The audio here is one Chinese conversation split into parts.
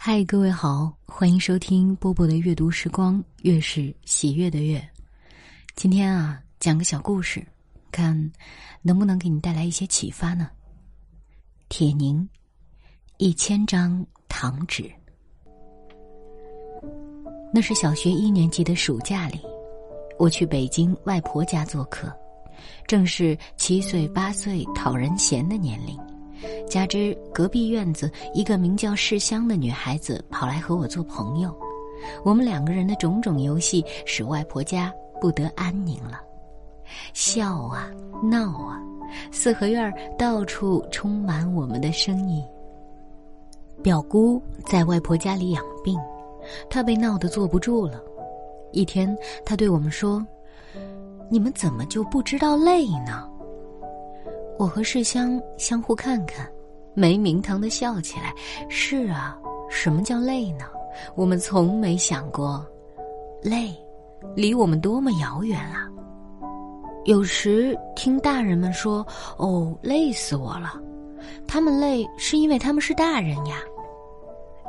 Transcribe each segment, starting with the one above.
嗨，各位好，欢迎收听波波的阅读时光，月是喜悦的月。今天啊，讲个小故事，看能不能给你带来一些启发呢？铁凝，一千张糖纸。那是小学一年级的暑假里，我去北京外婆家做客，正是七岁八岁讨人嫌的年龄。加之隔壁院子一个名叫世香的女孩子跑来和我做朋友，我们两个人的种种游戏使外婆家不得安宁了。笑啊，闹啊，四合院到处充满我们的声音。表姑在外婆家里养病，她被闹得坐不住了。一天，她对我们说：“你们怎么就不知道累呢？”我和世香相互看看，没名堂的笑起来。是啊，什么叫累呢？我们从没想过，累，离我们多么遥远啊！有时听大人们说：“哦，累死我了。”他们累是因为他们是大人呀。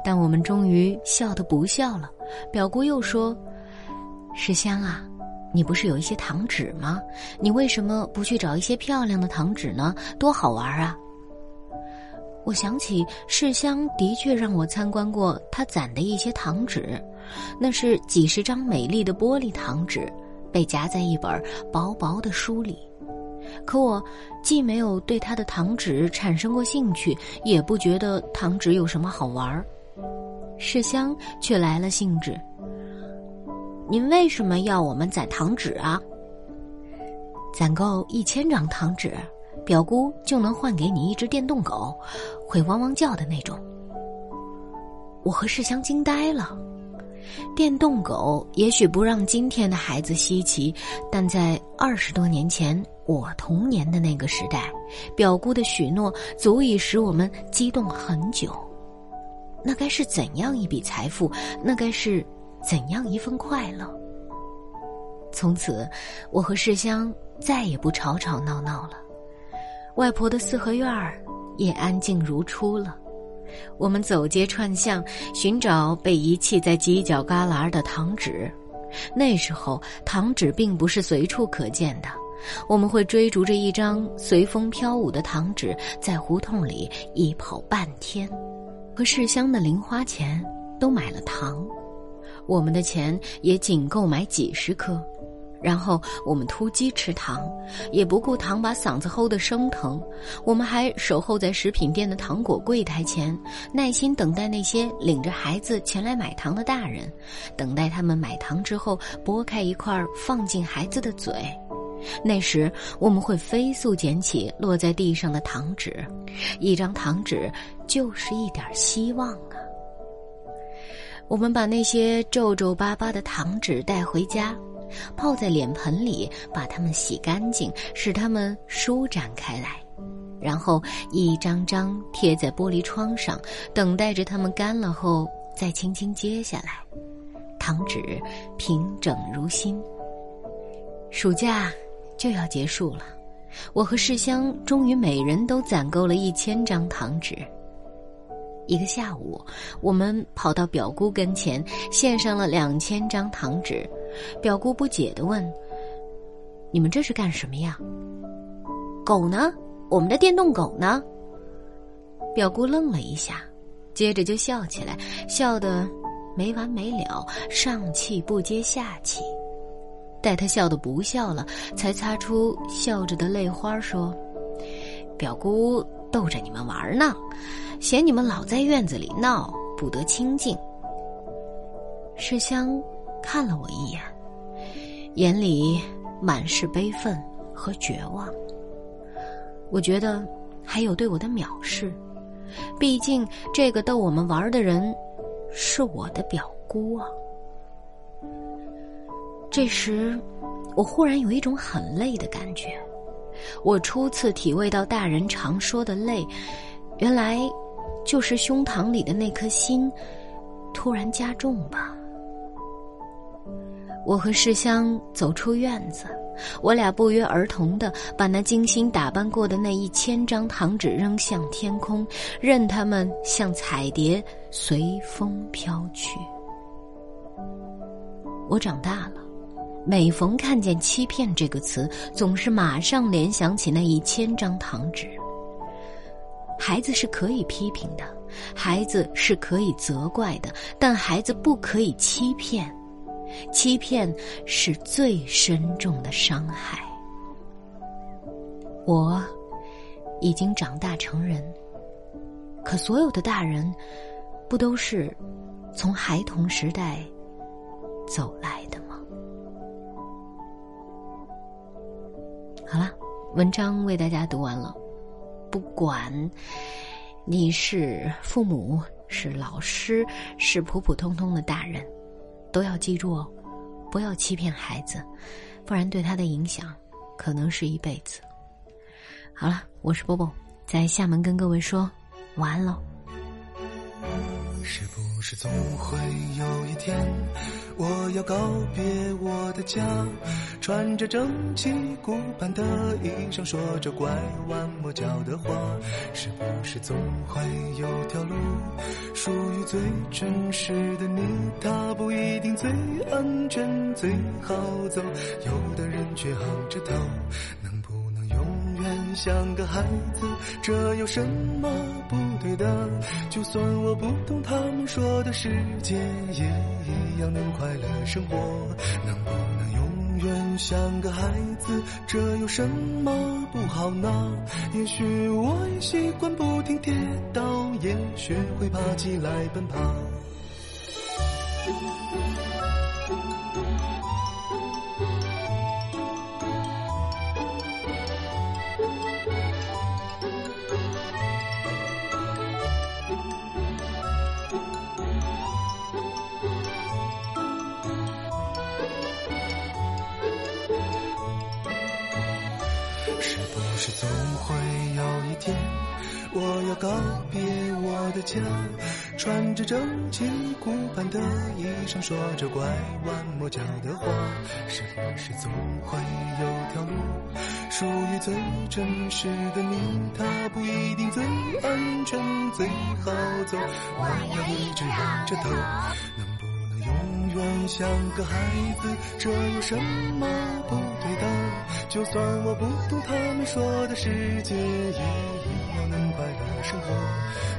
但我们终于笑得不笑了。表姑又说：“世香啊。”你不是有一些糖纸吗？你为什么不去找一些漂亮的糖纸呢？多好玩啊！我想起世香的确让我参观过他攒的一些糖纸，那是几十张美丽的玻璃糖纸，被夹在一本薄薄的书里。可我既没有对他的糖纸产生过兴趣，也不觉得糖纸有什么好玩儿。世香却来了兴致。您为什么要我们攒糖纸啊？攒够一千张糖纸，表姑就能换给你一只电动狗，会汪汪叫的那种。我和世香惊呆了。电动狗也许不让今天的孩子稀奇，但在二十多年前，我童年的那个时代，表姑的许诺足以使我们激动很久。那该是怎样一笔财富？那该是……怎样一份快乐？从此，我和世香再也不吵吵闹闹了。外婆的四合院儿也安静如初了。我们走街串巷，寻找被遗弃在犄角旮旯的糖纸。那时候，糖纸并不是随处可见的。我们会追逐着一张随风飘舞的糖纸，在胡同里一跑半天。和世香的零花钱都买了糖。我们的钱也仅够买几十颗，然后我们突击吃糖，也不顾糖把嗓子齁得生疼。我们还守候在食品店的糖果柜台前，耐心等待那些领着孩子前来买糖的大人，等待他们买糖之后剥开一块放进孩子的嘴。那时我们会飞速捡起落在地上的糖纸，一张糖纸就是一点希望。我们把那些皱皱巴巴的糖纸带回家，泡在脸盆里，把它们洗干净，使它们舒展开来，然后一张张贴在玻璃窗上，等待着它们干了后再轻轻揭下来。糖纸平整如新。暑假就要结束了，我和世香终于每人都攒够了一千张糖纸。一个下午，我们跑到表姑跟前，献上了两千张糖纸。表姑不解地问：“你们这是干什么呀？”“狗呢？我们的电动狗呢？”表姑愣了一下，接着就笑起来，笑得没完没了，上气不接下气。待他笑得不笑了，才擦出笑着的泪花，说：“表姑逗着你们玩呢。”嫌你们老在院子里闹，不得清静。世香看了我一眼，眼里满是悲愤和绝望。我觉得还有对我的藐视，毕竟这个逗我们玩的人是我的表姑啊。这时，我忽然有一种很累的感觉，我初次体味到大人常说的累，原来。就是胸膛里的那颗心，突然加重吧。我和世香走出院子，我俩不约而同的把那精心打扮过的那一千张糖纸扔向天空，任它们像彩蝶随风飘去。我长大了，每逢看见“欺骗”这个词，总是马上联想起那一千张糖纸。孩子是可以批评的，孩子是可以责怪的，但孩子不可以欺骗。欺骗是最深重的伤害。我已经长大成人，可所有的大人，不都是从孩童时代走来的吗？好了，文章为大家读完了。不管你是父母、是老师、是普普通通的大人。都要记住哦，不要欺骗孩子，不然对他的影响可能是一辈子。好了，我是波波，在厦门跟各位说晚安喽。是不是总会有一天，我要告别我的家，穿着整齐古板的衣裳，说着拐弯抹角的话？是不是总会有条路，属于最真实的你？它不一定最安全、最好走，有的人却昂着头。像个孩子，这有什么不对的？就算我不懂他们说的世界，也一样能快乐生活。能不能永远像个孩子？这有什么不好呢？也许我也习惯不停跌倒，也学会爬起来奔跑。是总会有一天，我要告别我的家，穿着整齐古板的衣裳，说着拐弯抹角的话。是不是总会有条路，属于最真实的你？它不一定最安全、最好走，我要一直仰着头。永远像个孩子？这有什么不对的？就算我不懂他们说的世界，也一样能快乐生活。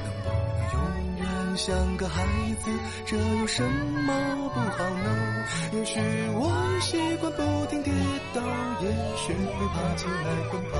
能不能永远像个孩子？这有什么不好呢？也许我习惯不停跌倒，也学会爬起来奔跑。